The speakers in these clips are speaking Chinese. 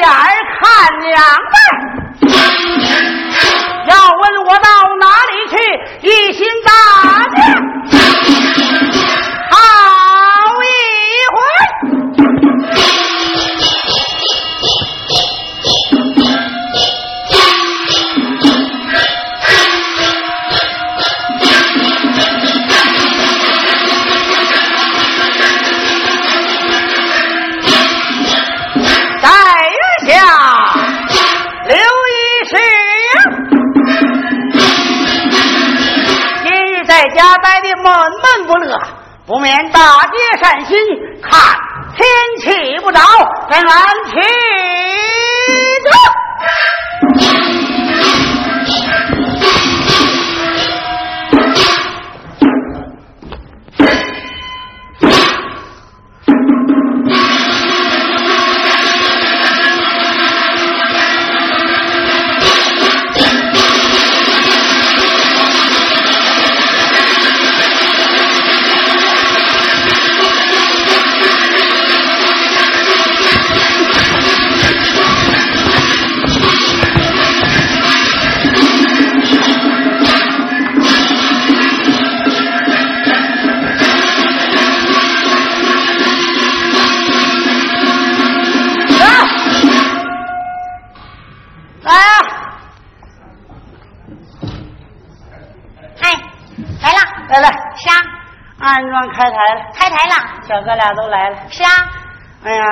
眼儿看娘们要问我到哪里去，一心打的不乐，不免大街善心，看天气不着，咱俺去俩都来了。是啊，哎呀，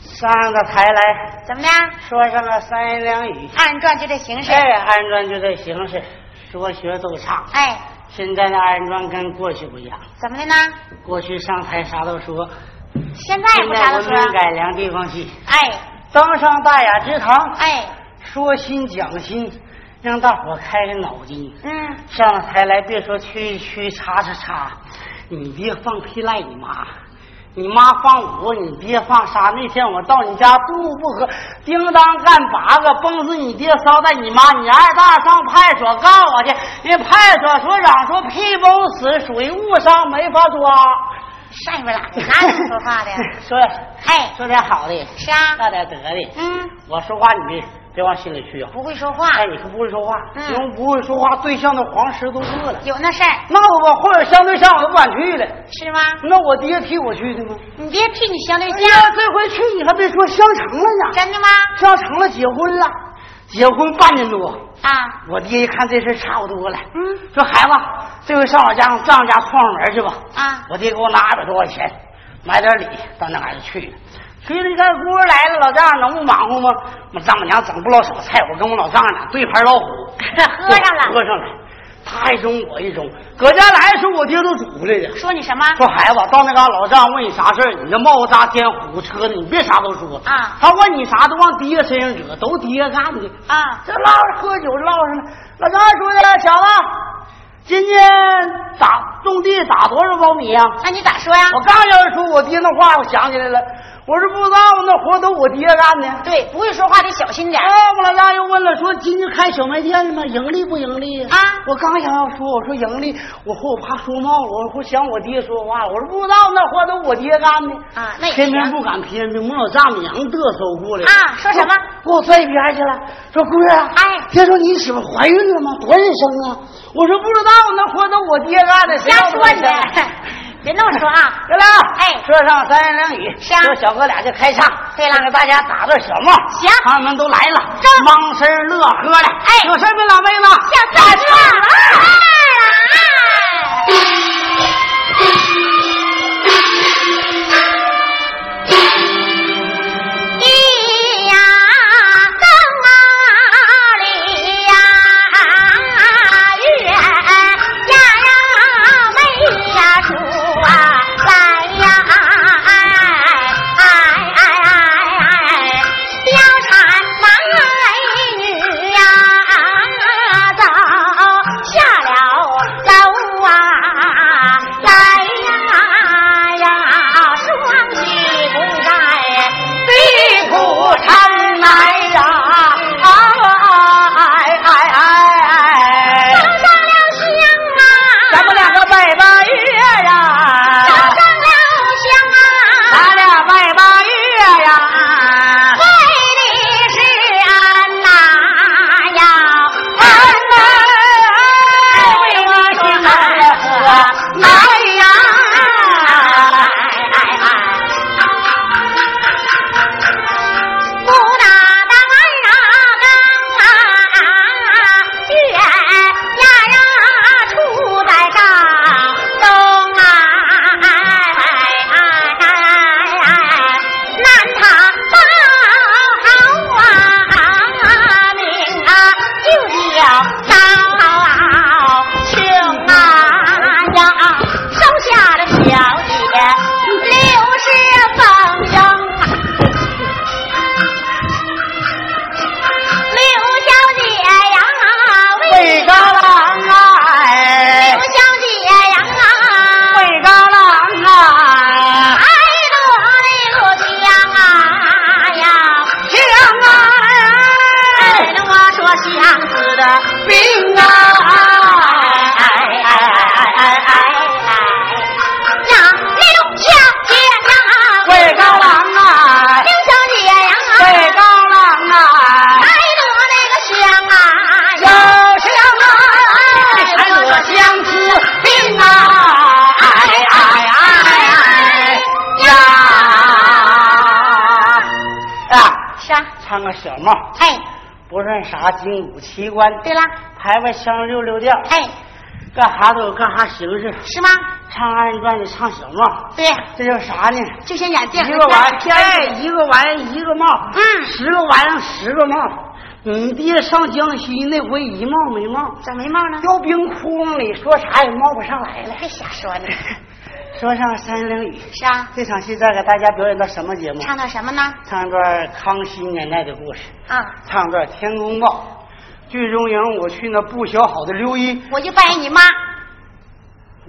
上个台来。怎么的？说上个三言两语，二人转就这形式，哎，二人转就这形式，说学逗唱。哎，现在的二人转跟过去不一样，怎么的呢？过去上台啥都说，现在也不啥都说。改良地方戏，哎。登上大雅之堂，哎，说心讲心，让大伙开开脑筋。嗯，上了台来，别说去去叉叉叉，你别放屁赖你妈，你妈放五，你爹放仨。那天我到你家肚不和，叮当干八个，崩死你爹，捎带你妈，你二大上派出所告我去，人派出所所长说屁崩死属于误伤，没法抓。上一边哪哪怎么说话的？说哎，说点好的，是啊，那点得的。嗯，我说话你别别往心里去啊。不会说话，哎，你可不会说话，嗯因为不会说话，对象的黄石都饿了。有那事儿那我或者相对象我都不敢去了。是吗？那我爹替我去的吗？你爹替你相对哎象，呀，这回去你还别说相成了呢，真的吗？相成了，结婚了，结婚半年多。啊，我爹一看这事差不多了，嗯，说孩子，这回上我家丈人家串串门去吧。啊我爹给我拿二百多块钱，买点礼，到那儿就去了。去了，一看姑来了，老丈人能不忙活吗？我丈母娘整不老少菜，我跟我老丈人俩对盘老虎，喝上了喝上了。他一盅我一盅，搁家来的时候我爹都煮来的。说你什么？说孩子，到那嘎老丈问你啥事儿，你这冒扎天虎车的，你别啥都说啊他问你啥都往爹身上惹，都爹干的啊这唠着喝酒唠上了，老丈人说的，小子，今年打种地打多少苞米呀、那你咋说呀？我刚要说我爹那话，我想起来了，我说不知道，那活都我爹干的。对，不会说话得小心点哎，我老丈人又问了，说今天开小卖店了吗？盈利不盈利啊我刚想要说，我说盈利，我说我怕说冒了，我说想我爹说话了，我说不知道，那活都我爹干的啊那也行偏偏不敢偏偏，我老丈母娘嘚瑟过来。啊说什么？给我拽一边去了，说姑儿啊，哎听说你媳妇怀孕了吗？多人生啊？我说不知道，那活都我爹干的，谁瞎说你，别那么说啊！来了，哎说上三言两语，是啊说小哥俩就开唱。对了给大家打个小帽。行他们都来了，正忙声乐呵的。哎有事没，老妹子？小三子，小帽，嘿，不算啥筋骨奇观，对了，排排香溜溜调，嘿，干啥都有干啥形式。是吗？唱二人转的唱小帽，对，这叫啥呢？就像演电一个玩意儿，哎，一个玩意儿一个帽，嗯十个玩意儿十个帽。你爹上江西那回一帽没帽，咋没帽呢？掉冰窟窿里，说啥也冒不上来了。还瞎说呢。说唱三言两语，是啊，这场戏再给大家表演到什么节目？唱到什么呢？唱一段康熙年代的故事，啊，唱段天公报。剧中营，我去那不学好的刘一，我就扮演你妈，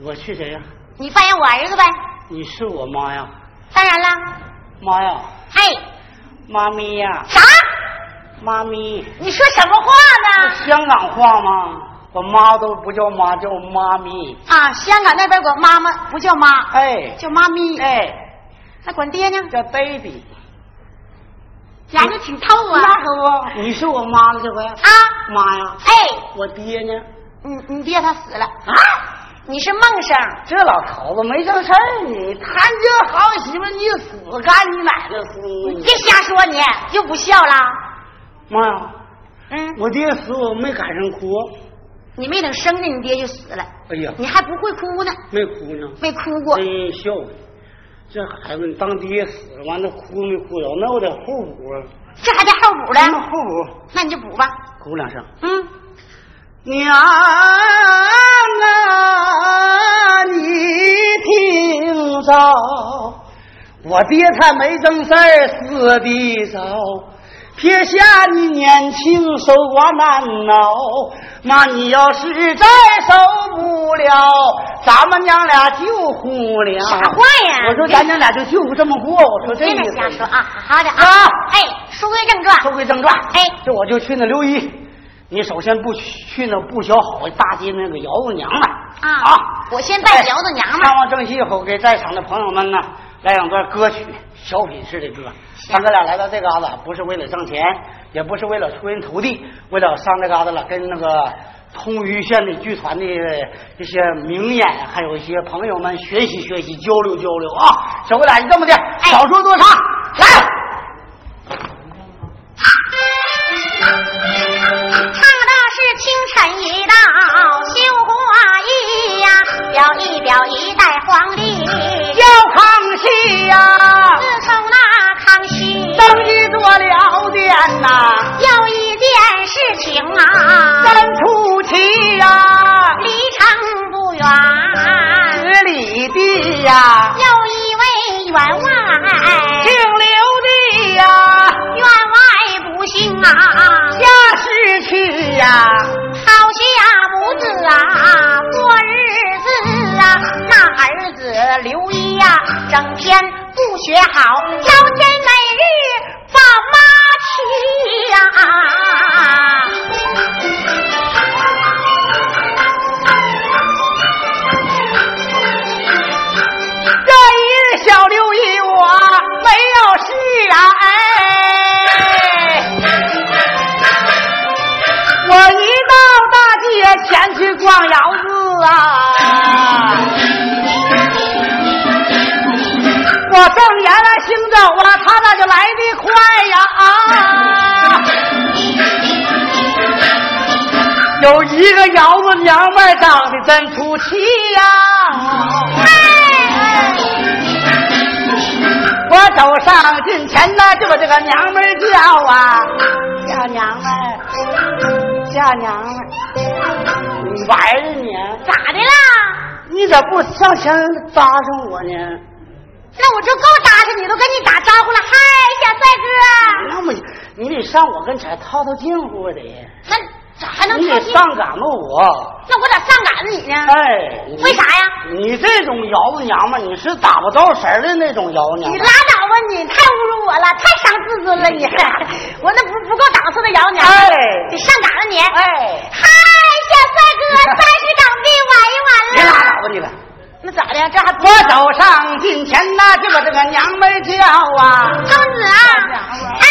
我去谁呀、你扮演我儿子呗。你是我妈呀，当然了，妈呀，哎，妈咪呀，啥？妈咪。你说什么话呢？香港话吗？我妈都不叫妈，叫妈咪。啊，香港那边管妈妈不叫妈，哎，叫妈咪。哎，那管爹呢？叫 baby。研究挺透啊。那可不，你是我妈了这回。啊，妈呀，哎，我爹呢？你你爹他死了啊，你是梦生。这老头子没正事儿呢，谈这好媳妇你死干你奶奶孙子！别瞎说你，就不孝了。妈呀，嗯，我爹死我没赶上哭。你没等生呢你爹就死了，哎呀，你还不会哭呢，没哭呢，没哭过。真孝顺。这孩子你当爹死了，完了哭没哭着？那我得后补啊。这还得后补那呢，后补，那你就补吧。哭两声。嗯，娘啊，你听着，我爹他没正事儿死的早，撇下你年轻守寡难熬。那，你要是再受不了，咱们娘俩就糊了。啥话呀我说咱娘俩就就这么过。我说这别意思。再瞎说啊，好好的啊啊。哎，书归正传。书归正传，哎这我就去那刘姨，你首先不去去那不学好大街那个窑子娘们啊啊！我先拜窑子娘们看望正戏以后，给在场的朋友们呢来两段歌曲，小品式的歌。咱哥俩来到这嘎达，不是为了挣钱，也不是为了出人头地，为了上这嘎达了，跟那个通榆县的剧团的这些名演，还有一些朋友们学习学习，交流交流啊！小哥俩，你这么的，少说多唱，了。殿呐、有一件事情啊，真出奇呀、离城不远，十里地呀、有一位员外，姓刘的呀、员外不幸啊，下世去呀、好下母子啊，过日子啊，那儿子刘一呀、整天不学好，老天一个窑子娘们儿长得真出气呀、我走上近前呢，就把这个娘们儿叫啊，叫娘们儿，叫娘们儿，你玩呢你？咋的啦？你咋不上前搭上我呢？那我就够搭上你，都跟你打招呼了。嗨，小帅哥，那么你得上我跟前套套近乎得。那咋还能你得？上赶着我。那我咋上赶着你呢？哎，为啥呀？你这种窑子娘们，你是打不着神儿的那种窑娘你拉。倒吧你！太侮辱我了，太伤自尊了你！我那不不够档次的窑娘，哎得上赶着你。哎，嗨，小帅哥，三十港币玩一玩了别拉。倒吧你了！那咋的？这还不我走上近前呐，就把这个娘们叫啊，公子啊？哎，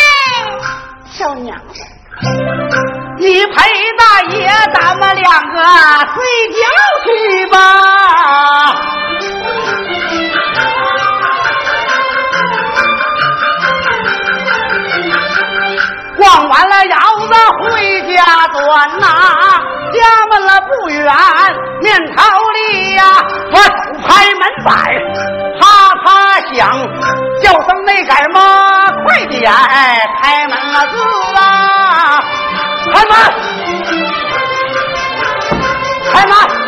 小娘们儿，你陪大爷，咱们两个睡觉去吧。逛完了窑子回家转呐、家门了不远，面朝里呀、我手拍门板，啪啪响，叫声那杆妈，快点开门了字啊，开门，开门。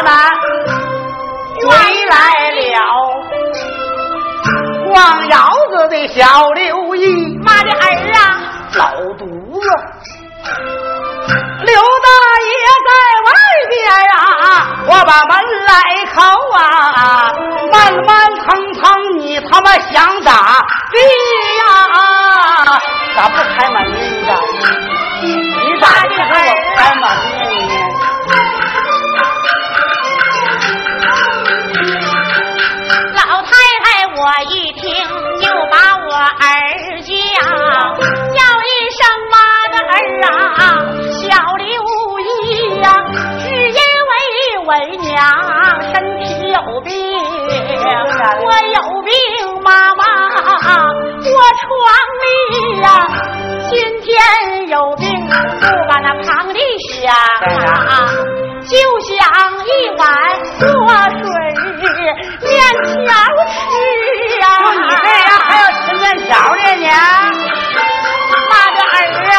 呐、开门，回来了。逛窑子的小刘姨，妈的儿啊！老犊子，刘大爷在外边啊，我把门来叩啊，慢慢腾腾，你他妈想咋地呀？咋不开门呢？你咋？你咋不给我开门儿叫，叫一声妈的儿啊，小刘一呀，只因为为娘身体有病，我有病，妈妈，我床里呀，今天有病，不把那旁地下。就想一碗热水面条你？妈的儿啊！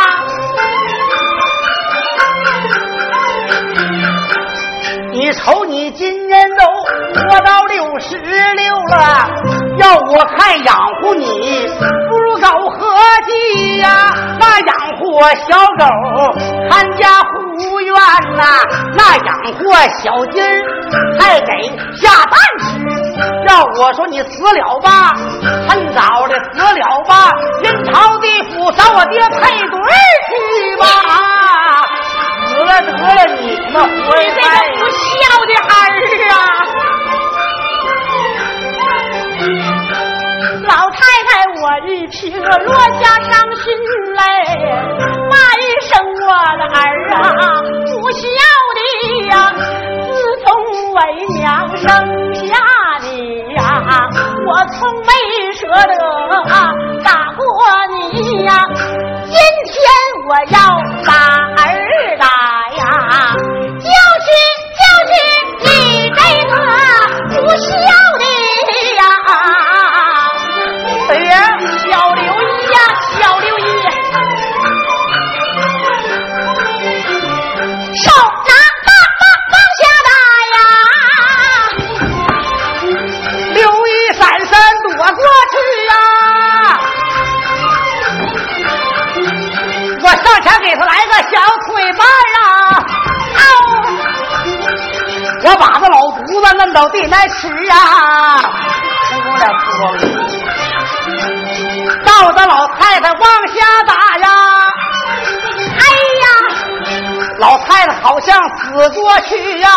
你瞅你今年都活到六十六了，要我看养活你，不如搞合计呀、那养活小狗，看家护不愿呐、那养活小鸡儿，还给下蛋吃。要我说你死了吧，趁早的死了吧，阴曹地府找我爹配对去吧。死了得了你们活你这个不孝的儿啊！老太太，我一听落下伤心泪，的儿啊，不孝的呀！自从为娘生下你呀，我从没舍得啊打过你呀。今天我要把儿打我把这老犊子摁到地来吃啊！成功点不光照着老太太往下打呀！哎呀，老太太好像死过去呀！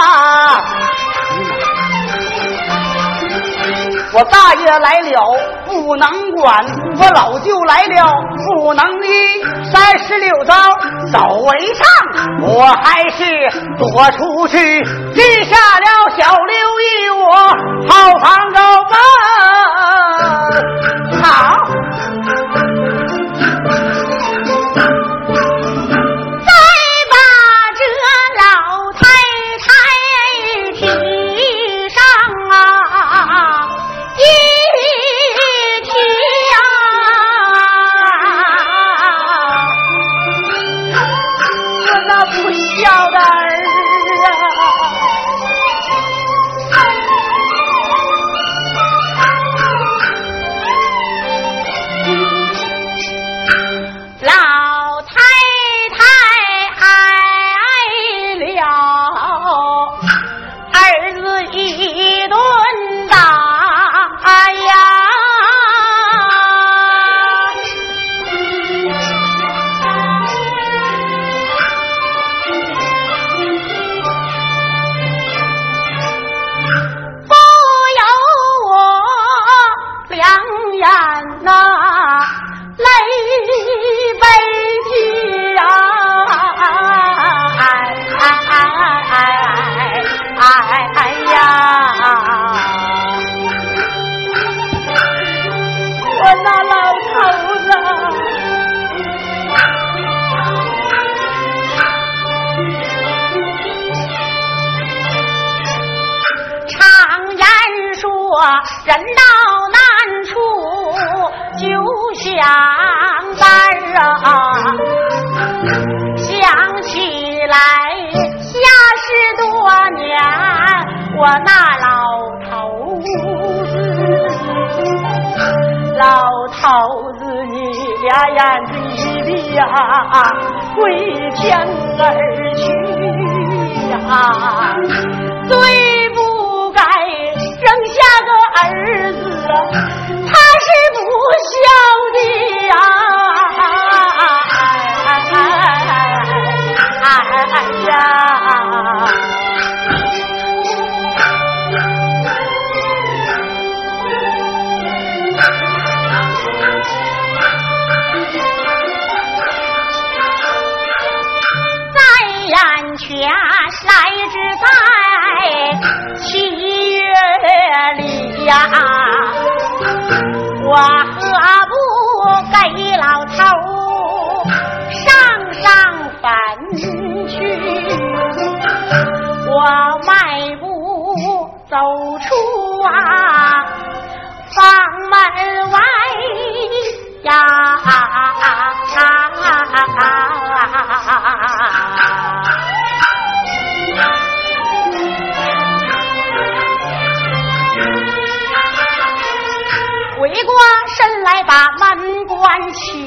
我大爷来了不能管，我老舅来了不能依。三十六招走为上，我还是躲出去，记下了小六一我好房高奔。好。人到难处就想胆啊！想起来下十多年，我那老头子，老头子你呀眼子里呀归天而去呀，最不儿子，他是不孝的呀。花。帆起，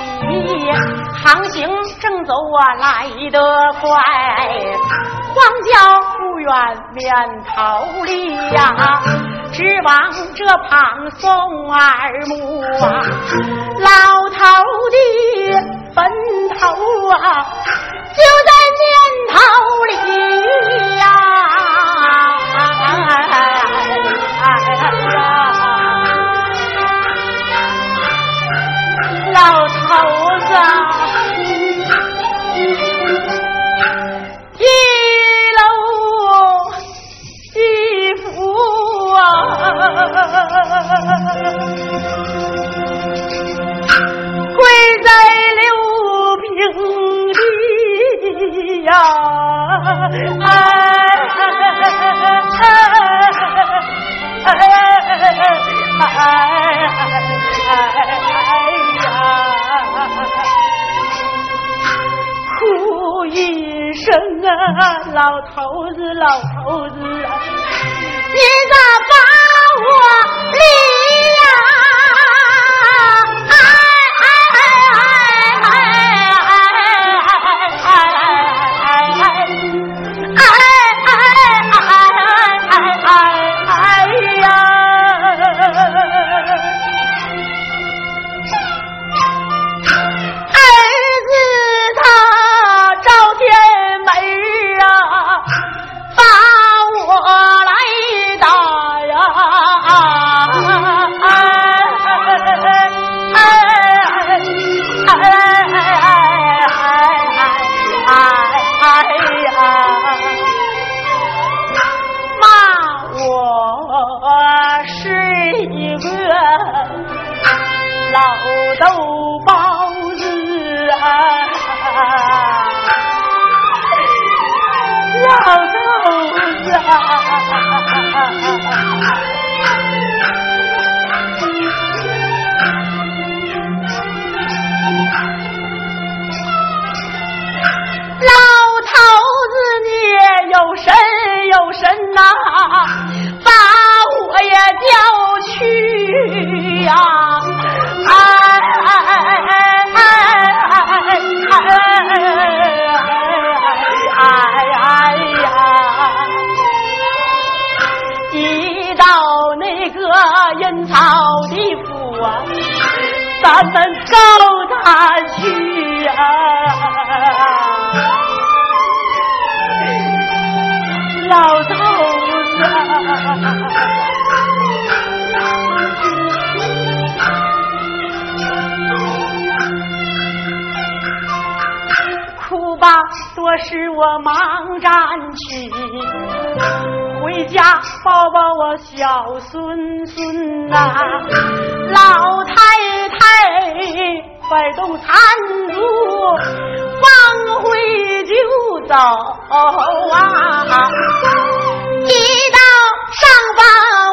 航行正走啊，来得快。荒郊不远，棉桃里呀，只往这旁送耳目啊。老头的坟头啊，就在念桃里。老头子，老头子，多时我忙站去，回家抱抱我小孙孙呐。老太太摆动残烛，放回就走啊。一到上班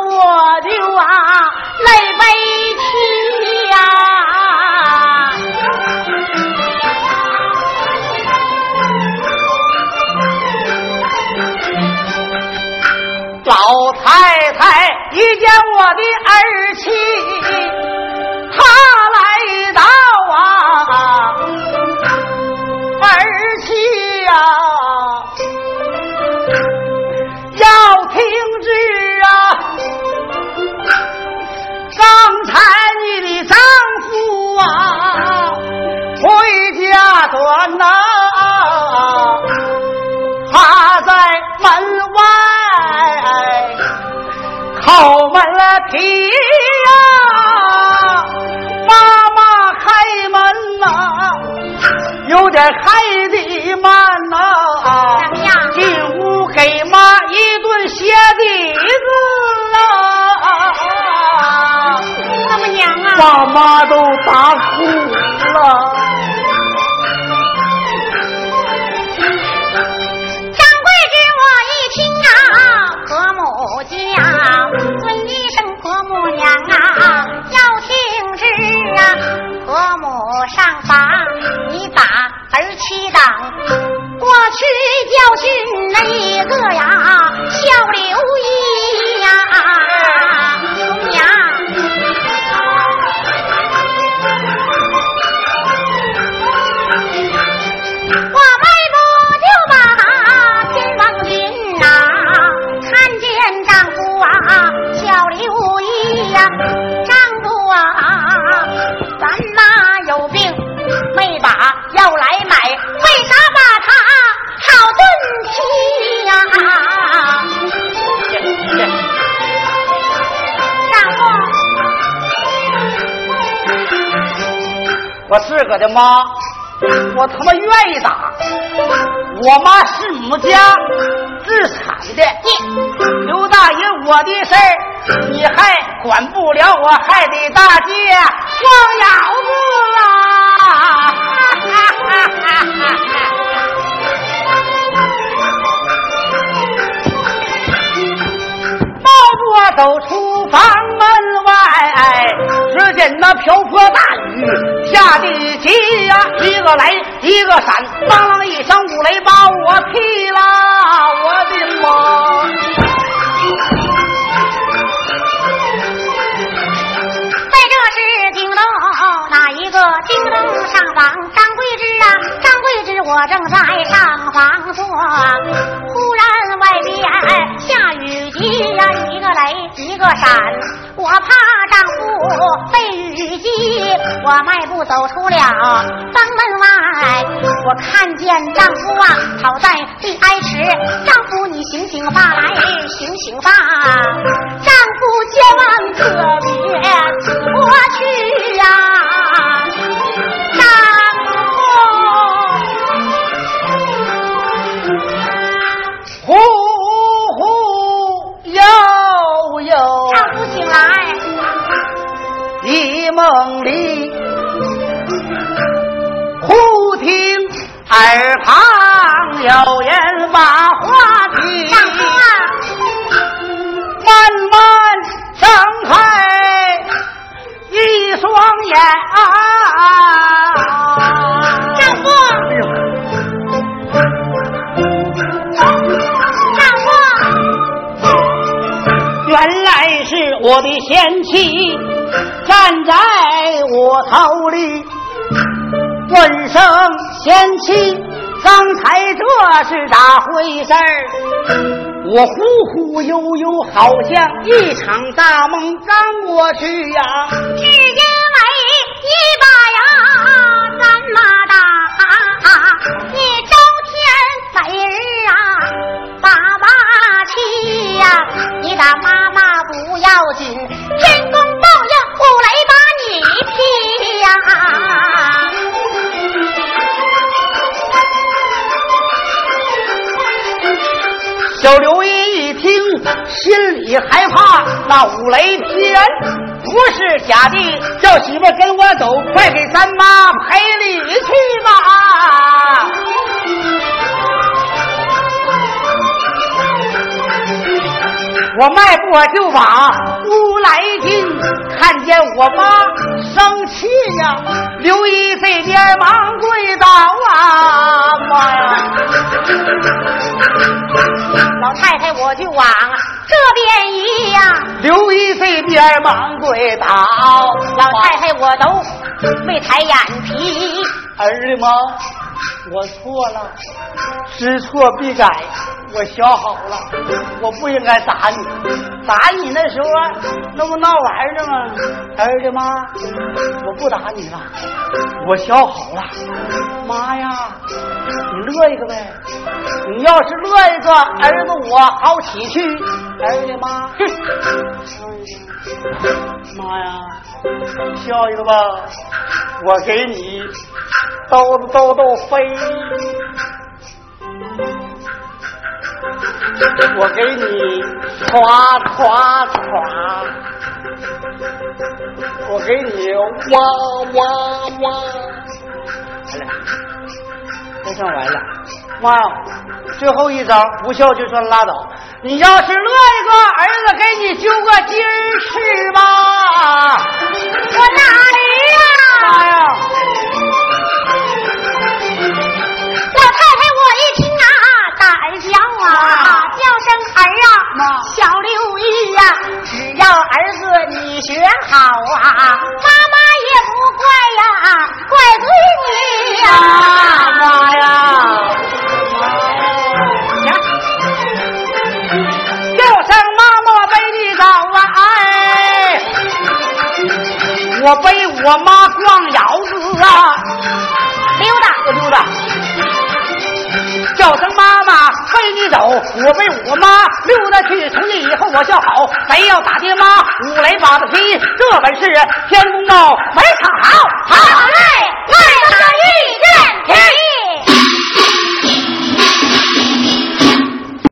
我就啊。太太遇见我的儿妻，她了皮呀，妈妈开门呐，有点开的慢呐。怎么样？进屋给妈一顿鞋底子啊！怎么娘啊？把妈都打哭了。儿妻党，过去教训那一个呀，小刘英妈，我他妈愿意打。我妈是母家自产的，刘大爷，我的事儿你还管不了，我还得大街放窑子啊！抱着走出房门只见那瓢泼大雨下地急呀，一个雷一个闪，当啷一声五雷把我劈了，我的妈！哪一个？叮咚上房张桂枝啊，张桂枝，我正在上房坐，忽然外边下雨急呀，一个雷一个闪，我怕丈夫被雨击，我迈步走出了房门外，我看见丈夫啊躺在地挨迟，丈夫你醒醒吧来，醒醒吧，丈夫千万可别过去呼呼悠悠，唱不醒来，一梦里，贤妻站在我头里，问声贤妻，刚才这是咋回事儿？我忽忽悠悠，好像一场大梦刚过去呀。是因害怕，那五雷劈人不是假的，叫媳妇跟我走，快给咱妈赔礼去吧。我迈步就往屋来进，看见我妈生气呀，刘一飞连忙跪倒啊，妈呀！老太太我就往这边一呀，刘一飞连忙跪倒，老太太我都没抬眼皮，儿的妈，我错了，知错必改。我想好了，我不应该打你，打你那时候那不闹玩呢吗？儿子妈，我不打你了，我想好了，妈呀，你乐一个呗，你要是乐一个，儿子我好起去。儿子妈，哼妈呀，笑一个吧，我给你兜兜兜兜飞。我给你夸夸夸，我给你哇哇哇，完了，这算完了。妈呀，最后一招不笑就算拉倒。你要是乐一个，儿子给你揪个鸡儿吃吧。我哪啊，小刘玉呀，只要儿子你学好啊，妈妈也不怪呀，怪罪你呀，妈呀！行，叫声妈妈背你走啊！哎，我背我妈逛窑子啊，溜达，我溜达。叫声妈妈背你走我背我妈溜达去从今以后我叫好谁要打爹妈五雷把子劈这本事天公道没藏好。好嘞。